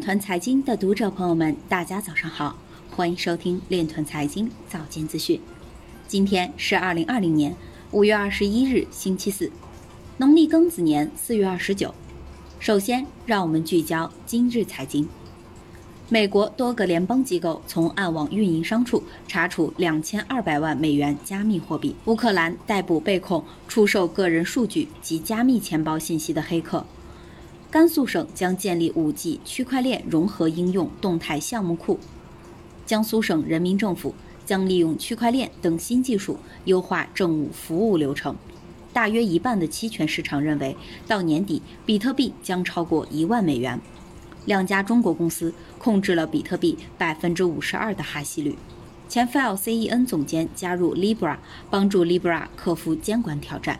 团财经的读者朋友们，大家早上好，欢迎收听链团财经早间资讯。今天是二零二零年五月二十一日，星期四，农历庚子年四月二十九。首先，让我们聚焦今日财经。美国多个联邦机构从暗网运营商处查处两千二百万美元加密货币。乌克兰逮捕被控出售个人数据及加密钱包信息的黑客。甘肃省将建立 5G 区块链融合应用动态项目库。江苏省人民政府将利用区块链等新技术优化政务服务流程。大约一半的期权市场认为，到年底比特币将超过一万美元。两家中国公司控制了比特币百分之五十二的哈希率。前 File CEN 总监加入 Libra，帮助 Libra 克服监管挑战。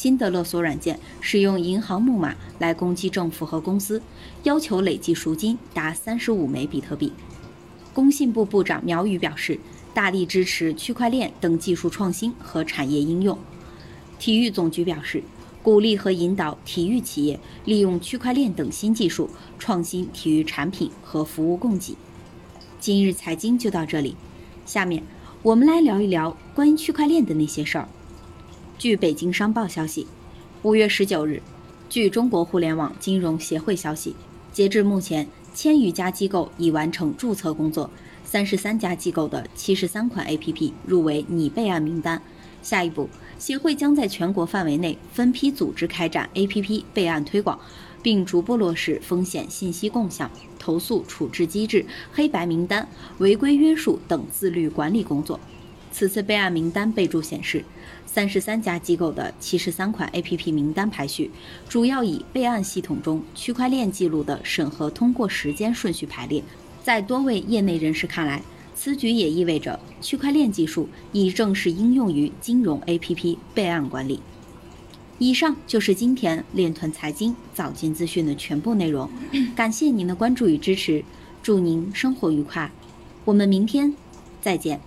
新的勒索软件使用银行木马来攻击政府和公司，要求累计赎金达三十五枚比特币。工信部部长苗宇表示，大力支持区块链等技术创新和产业应用。体育总局表示，鼓励和引导体育企业利用区块链等新技术创新体育产品和服务供给。今日财经就到这里，下面我们来聊一聊关于区块链的那些事儿。据北京商报消息，五月十九日，据中国互联网金融协会消息，截至目前，千余家机构已完成注册工作，三十三家机构的七十三款 APP 入围拟备案名单。下一步，协会将在全国范围内分批组织开展 APP 备案推广，并逐步落实风险信息共享、投诉处置机制、黑白名单、违规约束等自律管理工作。此次备案名单备注显示，三十三家机构的七十三款 APP 名单排序，主要以备案系统中区块链记录的审核通过时间顺序排列。在多位业内人士看来，此举也意味着区块链技术已正式应用于金融 APP 备案管理。以上就是今天链团财经早间资讯的全部内容，感谢您的关注与支持，祝您生活愉快，我们明天再见。